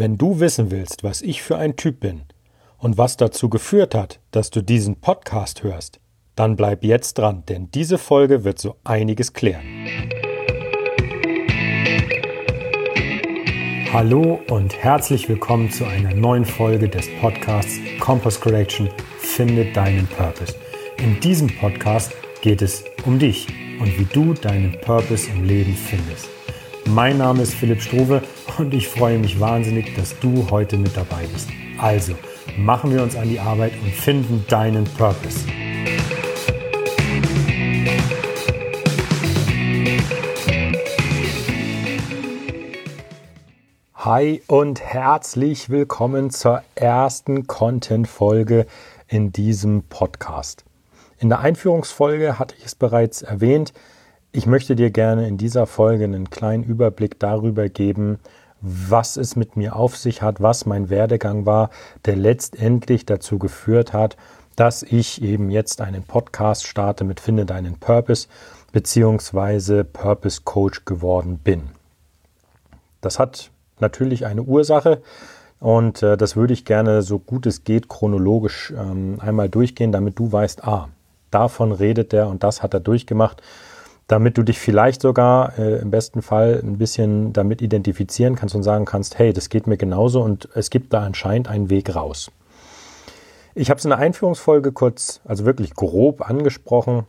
Wenn du wissen willst, was ich für ein Typ bin und was dazu geführt hat, dass du diesen Podcast hörst, dann bleib jetzt dran, denn diese Folge wird so einiges klären. Hallo und herzlich willkommen zu einer neuen Folge des Podcasts Compass Correction Finde deinen Purpose. In diesem Podcast geht es um dich und wie du deinen Purpose im Leben findest. Mein Name ist Philipp Struve und ich freue mich wahnsinnig, dass du heute mit dabei bist. Also, machen wir uns an die Arbeit und finden deinen Purpose. Hi und herzlich willkommen zur ersten Content-Folge in diesem Podcast. In der Einführungsfolge hatte ich es bereits erwähnt, ich möchte dir gerne in dieser Folge einen kleinen Überblick darüber geben, was es mit mir auf sich hat, was mein Werdegang war, der letztendlich dazu geführt hat, dass ich eben jetzt einen Podcast starte mit Finde deinen Purpose beziehungsweise Purpose Coach geworden bin. Das hat natürlich eine Ursache und äh, das würde ich gerne so gut es geht chronologisch ähm, einmal durchgehen, damit du weißt, ah, davon redet er und das hat er durchgemacht damit du dich vielleicht sogar äh, im besten Fall ein bisschen damit identifizieren kannst und sagen kannst, hey, das geht mir genauso und es gibt da anscheinend einen Weg raus. Ich habe es in der Einführungsfolge kurz, also wirklich grob angesprochen.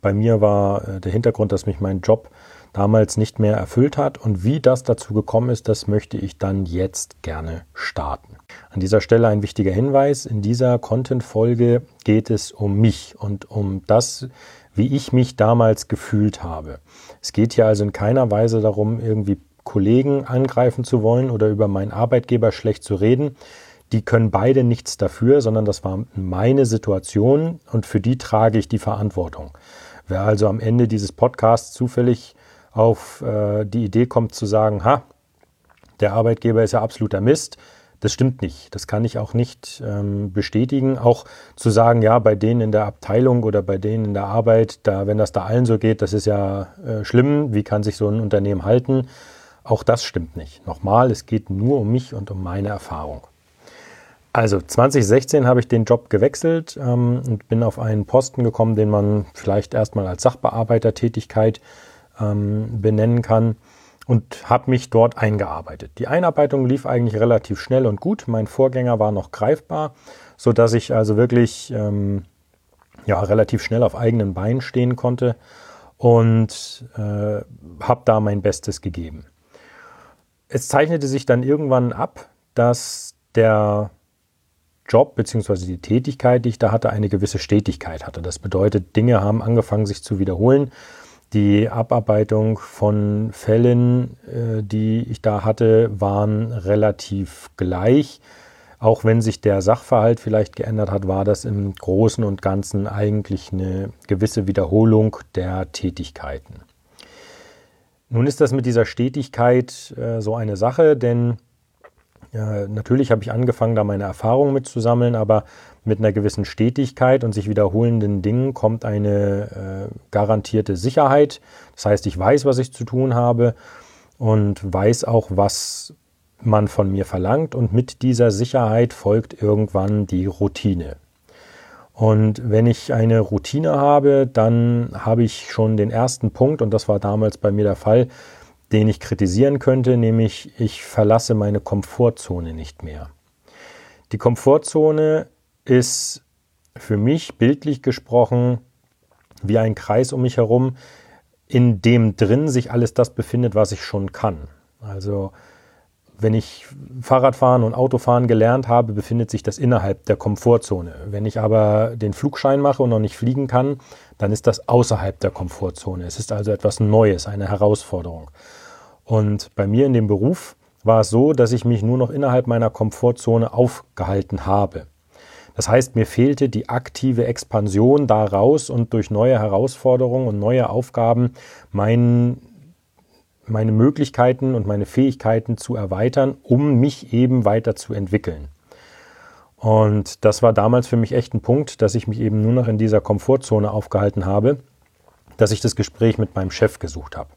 Bei mir war äh, der Hintergrund, dass mich mein Job damals nicht mehr erfüllt hat und wie das dazu gekommen ist, das möchte ich dann jetzt gerne starten. An dieser Stelle ein wichtiger Hinweis, in dieser Content-Folge geht es um mich und um das, wie ich mich damals gefühlt habe. Es geht hier also in keiner Weise darum, irgendwie Kollegen angreifen zu wollen oder über meinen Arbeitgeber schlecht zu reden. Die können beide nichts dafür, sondern das war meine Situation und für die trage ich die Verantwortung. Wer also am Ende dieses Podcasts zufällig auf äh, die Idee kommt zu sagen, ha, der Arbeitgeber ist ja absoluter Mist, das stimmt nicht. Das kann ich auch nicht ähm, bestätigen. Auch zu sagen, ja, bei denen in der Abteilung oder bei denen in der Arbeit, da, wenn das da allen so geht, das ist ja äh, schlimm. Wie kann sich so ein Unternehmen halten? Auch das stimmt nicht. Nochmal, es geht nur um mich und um meine Erfahrung. Also 2016 habe ich den Job gewechselt ähm, und bin auf einen Posten gekommen, den man vielleicht erstmal als Sachbearbeitertätigkeit ähm, benennen kann und habe mich dort eingearbeitet. Die Einarbeitung lief eigentlich relativ schnell und gut. Mein Vorgänger war noch greifbar, so dass ich also wirklich ähm, ja, relativ schnell auf eigenen Beinen stehen konnte und äh, habe da mein Bestes gegeben. Es zeichnete sich dann irgendwann ab, dass der Job bzw. die Tätigkeit, die ich da hatte, eine gewisse Stetigkeit hatte. Das bedeutet, Dinge haben angefangen sich zu wiederholen die Abarbeitung von Fällen, äh, die ich da hatte, waren relativ gleich. Auch wenn sich der Sachverhalt vielleicht geändert hat, war das im Großen und Ganzen eigentlich eine gewisse Wiederholung der Tätigkeiten. Nun ist das mit dieser Stetigkeit äh, so eine Sache, denn äh, natürlich habe ich angefangen, da meine Erfahrungen mitzusammeln, aber mit einer gewissen Stetigkeit und sich wiederholenden Dingen kommt eine äh, garantierte Sicherheit. Das heißt, ich weiß, was ich zu tun habe und weiß auch, was man von mir verlangt und mit dieser Sicherheit folgt irgendwann die Routine. Und wenn ich eine Routine habe, dann habe ich schon den ersten Punkt, und das war damals bei mir der Fall, den ich kritisieren könnte, nämlich ich verlasse meine Komfortzone nicht mehr. Die Komfortzone ist für mich bildlich gesprochen wie ein Kreis um mich herum, in dem drin sich alles das befindet, was ich schon kann. Also wenn ich Fahrradfahren und Autofahren gelernt habe, befindet sich das innerhalb der Komfortzone. Wenn ich aber den Flugschein mache und noch nicht fliegen kann, dann ist das außerhalb der Komfortzone. Es ist also etwas Neues, eine Herausforderung. Und bei mir in dem Beruf war es so, dass ich mich nur noch innerhalb meiner Komfortzone aufgehalten habe. Das heißt, mir fehlte die aktive Expansion daraus und durch neue Herausforderungen und neue Aufgaben mein, meine Möglichkeiten und meine Fähigkeiten zu erweitern, um mich eben weiterzuentwickeln. Und das war damals für mich echt ein Punkt, dass ich mich eben nur noch in dieser Komfortzone aufgehalten habe, dass ich das Gespräch mit meinem Chef gesucht habe.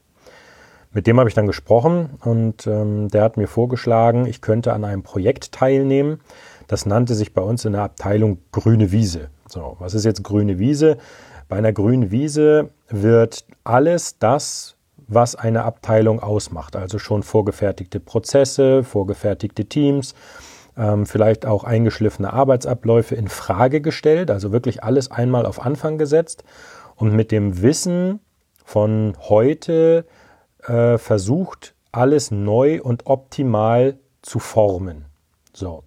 Mit dem habe ich dann gesprochen und ähm, der hat mir vorgeschlagen, ich könnte an einem Projekt teilnehmen. Das nannte sich bei uns in der Abteilung Grüne Wiese. So, was ist jetzt grüne Wiese? Bei einer grünen Wiese wird alles das, was eine Abteilung ausmacht, also schon vorgefertigte Prozesse, vorgefertigte Teams, ähm, vielleicht auch eingeschliffene Arbeitsabläufe in Frage gestellt, also wirklich alles einmal auf Anfang gesetzt und mit dem Wissen von heute äh, versucht, alles neu und optimal zu formen. So.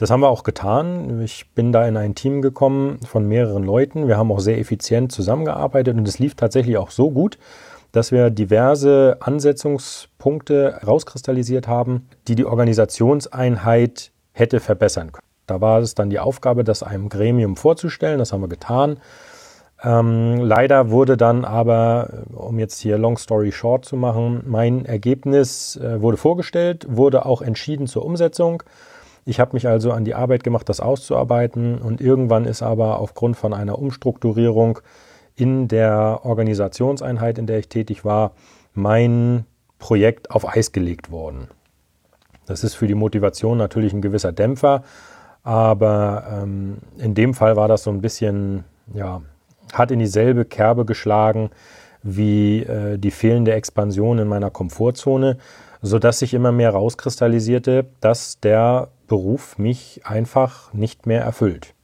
Das haben wir auch getan. Ich bin da in ein Team gekommen von mehreren Leuten. Wir haben auch sehr effizient zusammengearbeitet und es lief tatsächlich auch so gut, dass wir diverse Ansetzungspunkte rauskristallisiert haben, die die Organisationseinheit hätte verbessern können. Da war es dann die Aufgabe, das einem Gremium vorzustellen. Das haben wir getan. Ähm, leider wurde dann aber, um jetzt hier Long Story Short zu machen, mein Ergebnis äh, wurde vorgestellt, wurde auch entschieden zur Umsetzung. Ich habe mich also an die Arbeit gemacht, das auszuarbeiten. Und irgendwann ist aber aufgrund von einer Umstrukturierung in der Organisationseinheit, in der ich tätig war, mein Projekt auf Eis gelegt worden. Das ist für die Motivation natürlich ein gewisser Dämpfer, aber ähm, in dem Fall war das so ein bisschen, ja, hat in dieselbe Kerbe geschlagen wie äh, die fehlende Expansion in meiner Komfortzone, sodass sich immer mehr rauskristallisierte, dass der Beruf mich einfach nicht mehr erfüllt.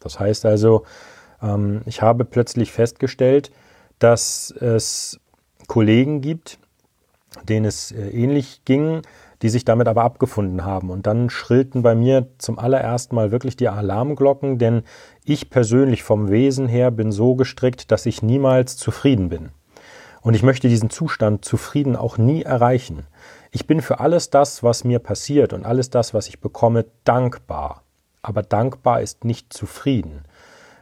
Das heißt also, ähm, ich habe plötzlich festgestellt, dass es Kollegen gibt, denen es äh, ähnlich ging, die sich damit aber abgefunden haben. Und dann schrillten bei mir zum allerersten Mal wirklich die Alarmglocken, denn ich persönlich vom Wesen her bin so gestrickt, dass ich niemals zufrieden bin. Und ich möchte diesen Zustand zufrieden auch nie erreichen. Ich bin für alles das, was mir passiert und alles das, was ich bekomme, dankbar. Aber dankbar ist nicht zufrieden.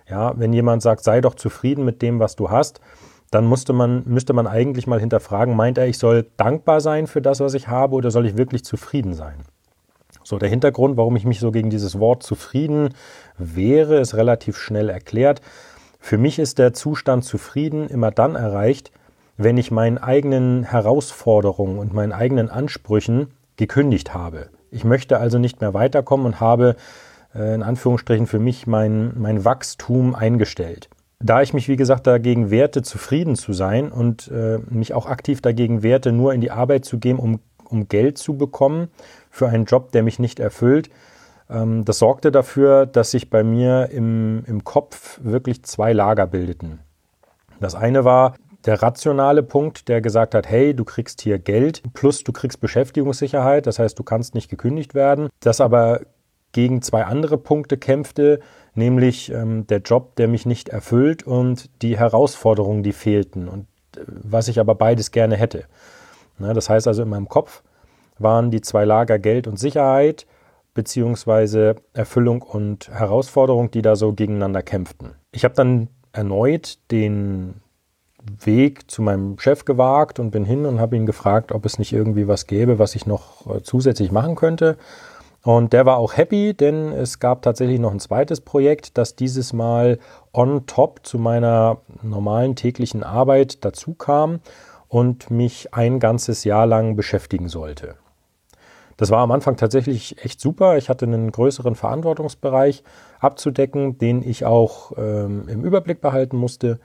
Ja, wenn jemand sagt, sei doch zufrieden mit dem, was du hast, dann musste man, müsste man eigentlich mal hinterfragen, meint er, ich soll dankbar sein für das, was ich habe, oder soll ich wirklich zufrieden sein? So, der Hintergrund, warum ich mich so gegen dieses Wort zufrieden wäre, ist relativ schnell erklärt. Für mich ist der Zustand zufrieden immer dann erreicht, wenn ich meinen eigenen Herausforderungen und meinen eigenen Ansprüchen gekündigt habe. Ich möchte also nicht mehr weiterkommen und habe äh, in Anführungsstrichen für mich mein, mein Wachstum eingestellt. Da ich mich, wie gesagt, dagegen wehrte, zufrieden zu sein und äh, mich auch aktiv dagegen wehrte, nur in die Arbeit zu gehen, um, um Geld zu bekommen für einen Job, der mich nicht erfüllt, ähm, das sorgte dafür, dass sich bei mir im, im Kopf wirklich zwei Lager bildeten. Das eine war der rationale Punkt, der gesagt hat, hey, du kriegst hier Geld, plus du kriegst Beschäftigungssicherheit, das heißt, du kannst nicht gekündigt werden. Das aber gegen zwei andere Punkte kämpfte, nämlich ähm, der Job, der mich nicht erfüllt und die Herausforderungen, die fehlten und äh, was ich aber beides gerne hätte. Na, das heißt also in meinem Kopf waren die zwei Lager Geld und Sicherheit beziehungsweise Erfüllung und Herausforderung, die da so gegeneinander kämpften. Ich habe dann erneut den Weg zu meinem Chef gewagt und bin hin und habe ihn gefragt, ob es nicht irgendwie was gäbe, was ich noch äh, zusätzlich machen könnte. Und der war auch happy, denn es gab tatsächlich noch ein zweites Projekt, das dieses Mal on top zu meiner normalen täglichen Arbeit dazu kam und mich ein ganzes Jahr lang beschäftigen sollte. Das war am Anfang tatsächlich echt super. Ich hatte einen größeren Verantwortungsbereich abzudecken, den ich auch ähm, im Überblick behalten musste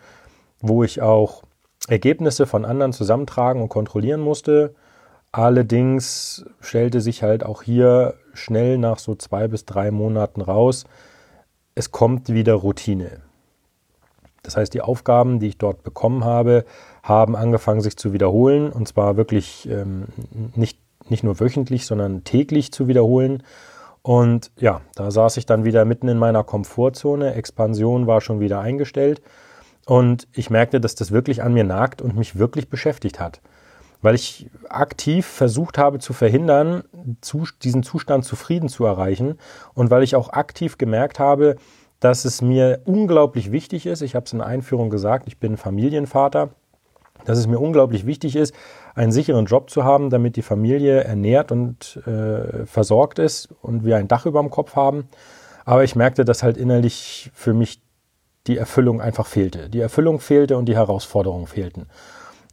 wo ich auch Ergebnisse von anderen zusammentragen und kontrollieren musste. Allerdings stellte sich halt auch hier schnell nach so zwei bis drei Monaten raus, es kommt wieder Routine. Das heißt, die Aufgaben, die ich dort bekommen habe, haben angefangen sich zu wiederholen und zwar wirklich ähm, nicht, nicht nur wöchentlich, sondern täglich zu wiederholen. Und ja, da saß ich dann wieder mitten in meiner Komfortzone. Expansion war schon wieder eingestellt. Und ich merkte, dass das wirklich an mir nagt und mich wirklich beschäftigt hat. Weil ich aktiv versucht habe zu verhindern, diesen Zustand zufrieden zu erreichen. Und weil ich auch aktiv gemerkt habe, dass es mir unglaublich wichtig ist, ich habe es in der Einführung gesagt, ich bin Familienvater, dass es mir unglaublich wichtig ist, einen sicheren Job zu haben, damit die Familie ernährt und äh, versorgt ist und wir ein Dach über dem Kopf haben. Aber ich merkte, dass halt innerlich für mich die Erfüllung einfach fehlte. Die Erfüllung fehlte und die Herausforderungen fehlten.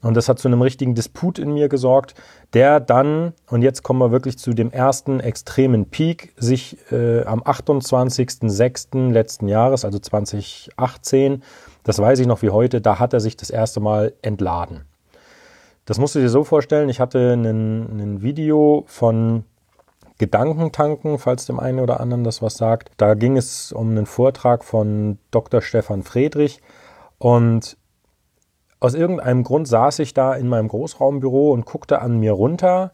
Und das hat zu einem richtigen Disput in mir gesorgt, der dann, und jetzt kommen wir wirklich zu dem ersten extremen Peak, sich äh, am 28.06. letzten Jahres, also 2018, das weiß ich noch wie heute, da hat er sich das erste Mal entladen. Das musst du dir so vorstellen, ich hatte ein Video von Gedankentanken, falls dem einen oder anderen das was sagt. Da ging es um einen Vortrag von Dr. Stefan Friedrich und aus irgendeinem Grund saß ich da in meinem Großraumbüro und guckte an mir runter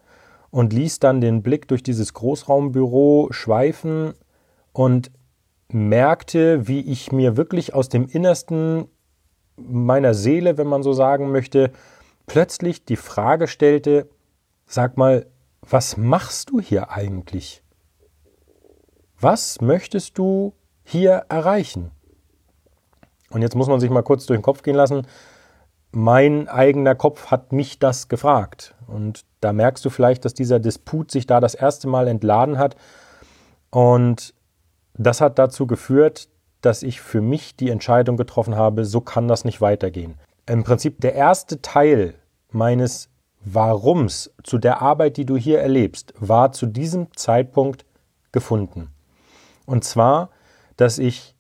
und ließ dann den Blick durch dieses Großraumbüro schweifen und merkte, wie ich mir wirklich aus dem Innersten meiner Seele, wenn man so sagen möchte, plötzlich die Frage stellte, sag mal, was machst du hier eigentlich? Was möchtest du hier erreichen? Und jetzt muss man sich mal kurz durch den Kopf gehen lassen, mein eigener Kopf hat mich das gefragt. Und da merkst du vielleicht, dass dieser Disput sich da das erste Mal entladen hat. Und das hat dazu geführt, dass ich für mich die Entscheidung getroffen habe, so kann das nicht weitergehen. Im Prinzip der erste Teil meines Warums zu der Arbeit, die du hier erlebst, war zu diesem Zeitpunkt gefunden. Und zwar, dass ich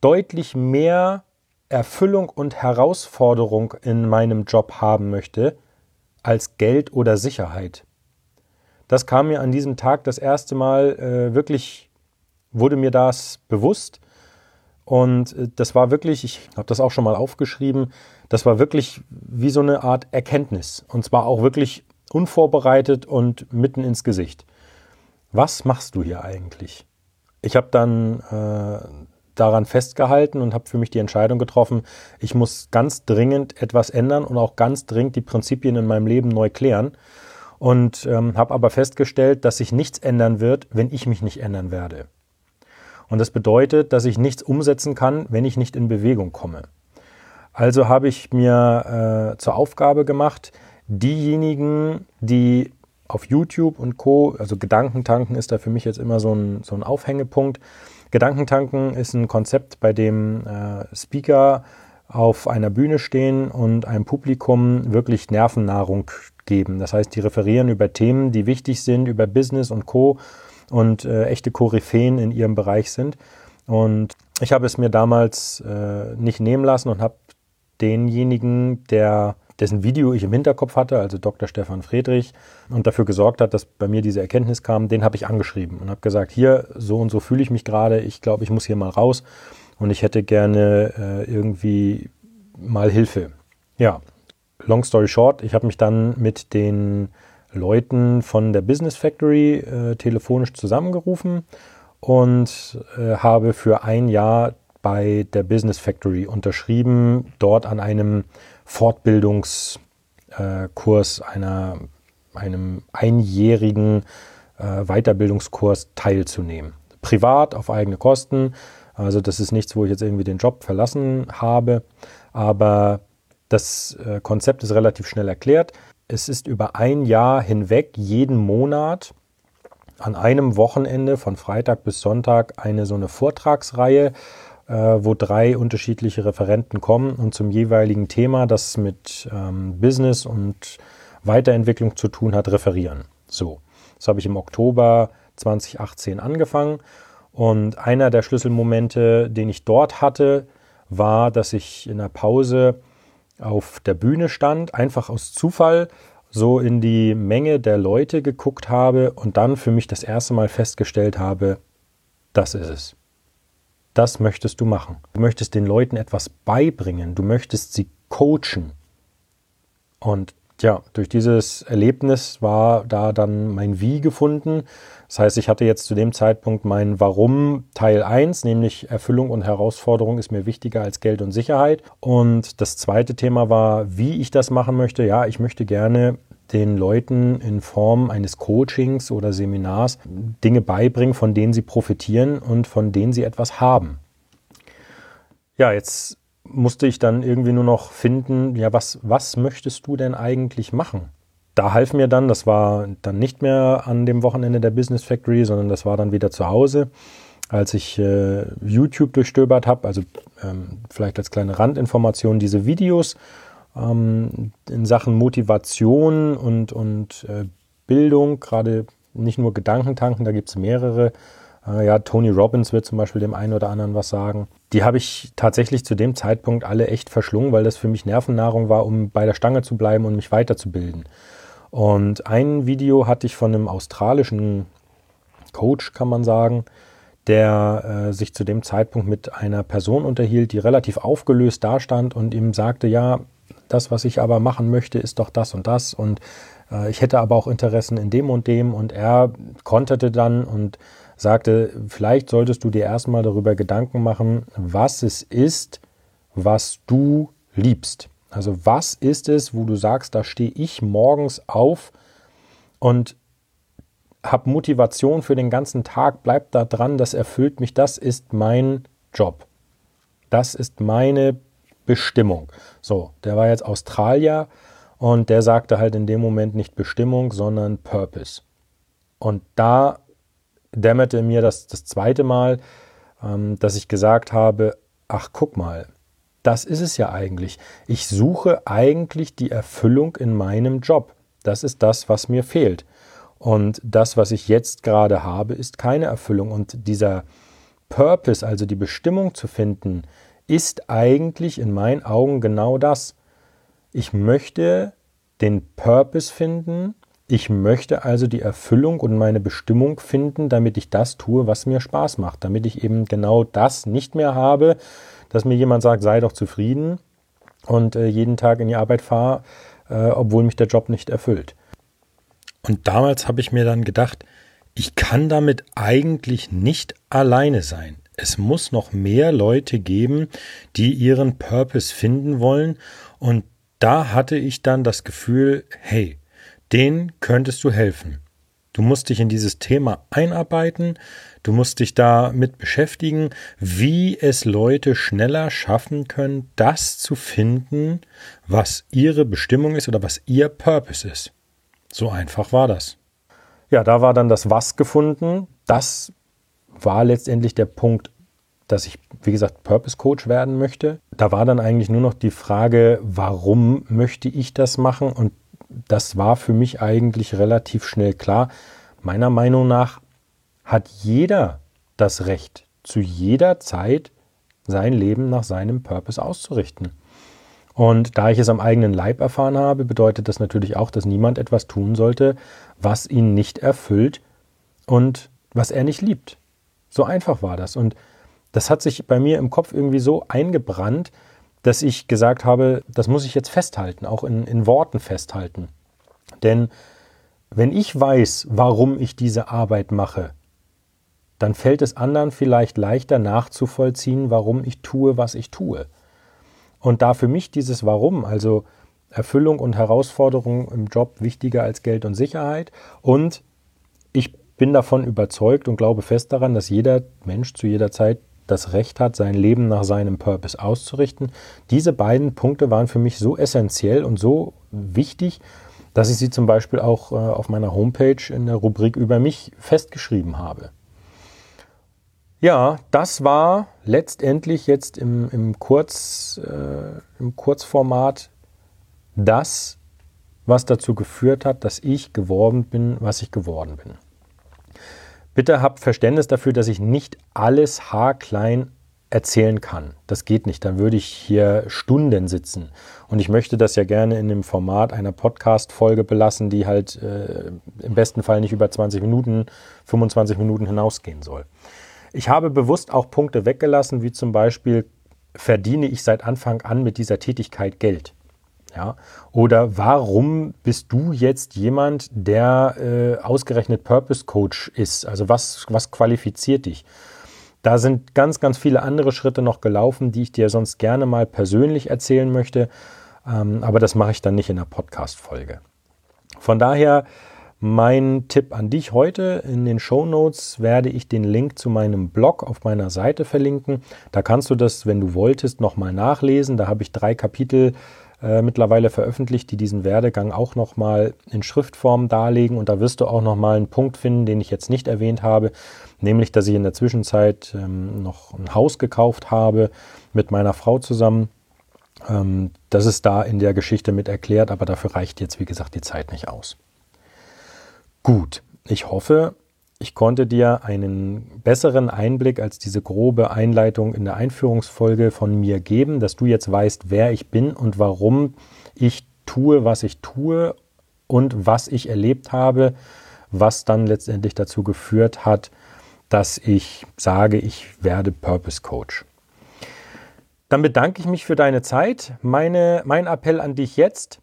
deutlich mehr Erfüllung und Herausforderung in meinem Job haben möchte als Geld oder Sicherheit. Das kam mir an diesem Tag das erste Mal äh, wirklich, wurde mir das bewusst. Und äh, das war wirklich, ich habe das auch schon mal aufgeschrieben, das war wirklich wie so eine Art Erkenntnis. Und zwar auch wirklich unvorbereitet und mitten ins Gesicht. Was machst du hier eigentlich? Ich habe dann äh, daran festgehalten und habe für mich die Entscheidung getroffen, ich muss ganz dringend etwas ändern und auch ganz dringend die Prinzipien in meinem Leben neu klären. Und ähm, habe aber festgestellt, dass sich nichts ändern wird, wenn ich mich nicht ändern werde. Und das bedeutet, dass ich nichts umsetzen kann, wenn ich nicht in Bewegung komme. Also habe ich mir äh, zur Aufgabe gemacht, diejenigen, die auf YouTube und Co., also Gedankentanken ist da für mich jetzt immer so ein, so ein Aufhängepunkt, Gedankentanken ist ein Konzept, bei dem äh, Speaker auf einer Bühne stehen und einem Publikum wirklich Nervennahrung geben. Das heißt, die referieren über Themen, die wichtig sind, über Business und Co. und äh, echte Koryphäen in ihrem Bereich sind. Und ich habe es mir damals äh, nicht nehmen lassen und habe denjenigen, der dessen Video ich im Hinterkopf hatte, also Dr. Stefan Friedrich, und dafür gesorgt hat, dass bei mir diese Erkenntnis kam, den habe ich angeschrieben und habe gesagt, hier, so und so fühle ich mich gerade, ich glaube, ich muss hier mal raus und ich hätte gerne äh, irgendwie mal Hilfe. Ja, long story short, ich habe mich dann mit den Leuten von der Business Factory äh, telefonisch zusammengerufen und äh, habe für ein Jahr bei der Business Factory unterschrieben, dort an einem Fortbildungskurs, einer, einem einjährigen äh, Weiterbildungskurs teilzunehmen. Privat, auf eigene Kosten. Also das ist nichts, wo ich jetzt irgendwie den Job verlassen habe. Aber das äh, Konzept ist relativ schnell erklärt. Es ist über ein Jahr hinweg jeden Monat an einem Wochenende von Freitag bis Sonntag eine so eine Vortragsreihe äh, wo drei unterschiedliche Referenten kommen und zum jeweiligen Thema, das mit ähm, Business und Weiterentwicklung zu tun hat, referieren. So, das habe ich im Oktober 2018 angefangen und einer der Schlüsselmomente, den ich dort hatte, war, dass ich in der Pause auf der Bühne stand, einfach aus Zufall so in die Menge der Leute geguckt habe und dann für mich das erste Mal festgestellt habe, das ist es das möchtest du machen. Du möchtest den Leuten etwas beibringen, du möchtest sie coachen. Und ja, durch dieses Erlebnis war da dann mein Wie gefunden. Das heißt, ich hatte jetzt zu dem Zeitpunkt mein Warum Teil 1, nämlich Erfüllung und Herausforderung ist mir wichtiger als Geld und Sicherheit. Und das zweite Thema war, wie ich das machen möchte. Ja, ich möchte gerne den Leuten in Form eines Coachings oder Seminars Dinge beibringen, von denen sie profitieren und von denen sie etwas haben. Ja, jetzt musste ich dann irgendwie nur noch finden, ja, was, was möchtest du denn eigentlich machen? Da half mir dann, das war dann nicht mehr an dem Wochenende der Business Factory, sondern das war dann wieder zu Hause, als ich äh, YouTube durchstöbert habe, also ähm, vielleicht als kleine Randinformation diese Videos ähm, in Sachen Motivation und, und äh, Bildung, gerade nicht nur Gedankentanken, da gibt es mehrere. Äh, ja, Tony Robbins wird zum Beispiel dem einen oder anderen was sagen. Die habe ich tatsächlich zu dem Zeitpunkt alle echt verschlungen, weil das für mich Nervennahrung war, um bei der Stange zu bleiben und mich weiterzubilden. Und ein Video hatte ich von einem australischen Coach, kann man sagen, der äh, sich zu dem Zeitpunkt mit einer Person unterhielt, die relativ aufgelöst dastand und ihm sagte, ja, das, was ich aber machen möchte, ist doch das und das und äh, ich hätte aber auch Interessen in dem und dem und er konterte dann und sagte, vielleicht solltest du dir erstmal darüber Gedanken machen, was es ist, was du liebst. Also was ist es, wo du sagst, da stehe ich morgens auf und habe Motivation für den ganzen Tag, bleib da dran, das erfüllt mich, das ist mein Job. Das ist meine Bestimmung. So, der war jetzt Australier und der sagte halt in dem Moment nicht Bestimmung, sondern Purpose. Und da dämmerte mir das das zweite Mal, ähm, dass ich gesagt habe, ach guck mal, das ist es ja eigentlich. Ich suche eigentlich die Erfüllung in meinem Job. Das ist das, was mir fehlt. Und das, was ich jetzt gerade habe, ist keine Erfüllung. Und dieser Purpose, also die Bestimmung zu finden, ist eigentlich in meinen Augen genau das. Ich möchte den Purpose finden, ich möchte also die Erfüllung und meine Bestimmung finden, damit ich das tue, was mir Spaß macht, damit ich eben genau das nicht mehr habe, dass mir jemand sagt, sei doch zufrieden und äh, jeden Tag in die Arbeit fahre, äh, obwohl mich der Job nicht erfüllt. Und damals habe ich mir dann gedacht, ich kann damit eigentlich nicht alleine sein. Es muss noch mehr Leute geben, die ihren Purpose finden wollen. Und da hatte ich dann das Gefühl, hey, denen könntest du helfen. Du musst dich in dieses Thema einarbeiten, du musst dich damit beschäftigen, wie es Leute schneller schaffen können, das zu finden, was ihre Bestimmung ist oder was ihr Purpose ist. So einfach war das. Ja, da war dann das Was gefunden. Das war letztendlich der Punkt, dass ich, wie gesagt, Purpose Coach werden möchte. Da war dann eigentlich nur noch die Frage, warum möchte ich das machen? Und das war für mich eigentlich relativ schnell klar. Meiner Meinung nach hat jeder das Recht, zu jeder Zeit sein Leben nach seinem Purpose auszurichten. Und da ich es am eigenen Leib erfahren habe, bedeutet das natürlich auch, dass niemand etwas tun sollte, was ihn nicht erfüllt und was er nicht liebt. So einfach war das. Und das hat sich bei mir im Kopf irgendwie so eingebrannt, dass ich gesagt habe, das muss ich jetzt festhalten, auch in, in Worten festhalten. Denn wenn ich weiß, warum ich diese Arbeit mache, dann fällt es anderen vielleicht leichter nachzuvollziehen, warum ich tue, was ich tue. Und da für mich dieses Warum, also Erfüllung und Herausforderung im Job wichtiger als Geld und Sicherheit und ich bin davon überzeugt und glaube fest daran, dass jeder Mensch zu jeder Zeit das Recht hat, sein Leben nach seinem Purpose auszurichten. Diese beiden Punkte waren für mich so essentiell und so wichtig, dass ich sie zum Beispiel auch äh, auf meiner Homepage in der Rubrik über mich festgeschrieben habe. Ja, das war letztendlich jetzt im, im, Kurz, äh, im Kurzformat das, was dazu geführt hat, dass ich geworden bin, was ich geworden bin. Bitte habt Verständnis dafür, dass ich nicht alles haarklein erzählen kann. Das geht nicht. Dann würde ich hier Stunden sitzen. Und ich möchte das ja gerne in dem Format einer Podcast-Folge belassen, die halt äh, im besten Fall nicht über 20 Minuten, 25 Minuten hinausgehen soll. Ich habe bewusst auch Punkte weggelassen, wie zum Beispiel, verdiene ich seit Anfang an mit dieser Tätigkeit Geld? Ja? Oder warum bist du jetzt jemand, der äh, ausgerechnet Purpose Coach ist? Also was, was qualifiziert dich? Da sind ganz, ganz viele andere Schritte noch gelaufen, die ich dir sonst gerne mal persönlich erzählen möchte. Ähm, aber das mache ich dann nicht in der Podcast-Folge. Von daher mein Tipp an dich heute. In den Show Notes werde ich den Link zu meinem Blog auf meiner Seite verlinken. Da kannst du das, wenn du wolltest, nochmal nachlesen. Da habe ich drei Kapitel äh, mittlerweile veröffentlicht, die diesen Werdegang auch nochmal in Schriftform darlegen. Und da wirst du auch nochmal einen Punkt finden, den ich jetzt nicht erwähnt habe, nämlich, dass ich in der Zwischenzeit ähm, noch ein Haus gekauft habe mit meiner Frau zusammen. Ähm, das ist da in der Geschichte mit erklärt, aber dafür reicht jetzt, wie gesagt, die Zeit nicht aus. Gut, ich hoffe, ich konnte dir einen besseren Einblick als diese grobe Einleitung in der Einführungsfolge von mir geben, dass du jetzt weißt, wer ich bin und warum ich tue, was ich tue und was ich erlebt habe, was dann letztendlich dazu geführt hat, dass ich sage, ich werde Purpose Coach. Dann bedanke ich mich für deine Zeit. Meine, mein Appell an dich jetzt,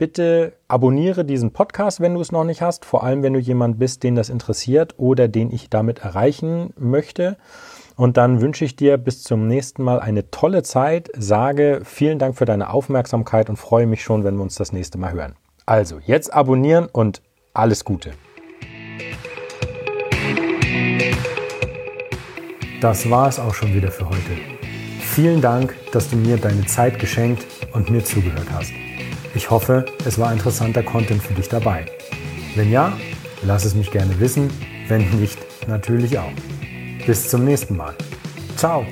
bitte abonniere diesen Podcast, wenn du es noch nicht hast, vor allem wenn du jemand bist, den das interessiert oder den ich damit erreichen möchte. Und dann wünsche ich dir bis zum nächsten Mal eine tolle Zeit, sage vielen Dank für deine Aufmerksamkeit und freue mich schon, wenn wir uns das nächste Mal hören. Also, jetzt abonnieren und alles Gute. Das war es auch schon wieder für heute. Vielen Dank, dass du mir deine Zeit geschenkt und mir zugehört hast. Ich hoffe, es war interessanter Content für dich dabei. Wenn ja, lass es mich gerne wissen, wenn nicht, natürlich auch. Bis zum nächsten Mal. Ciao.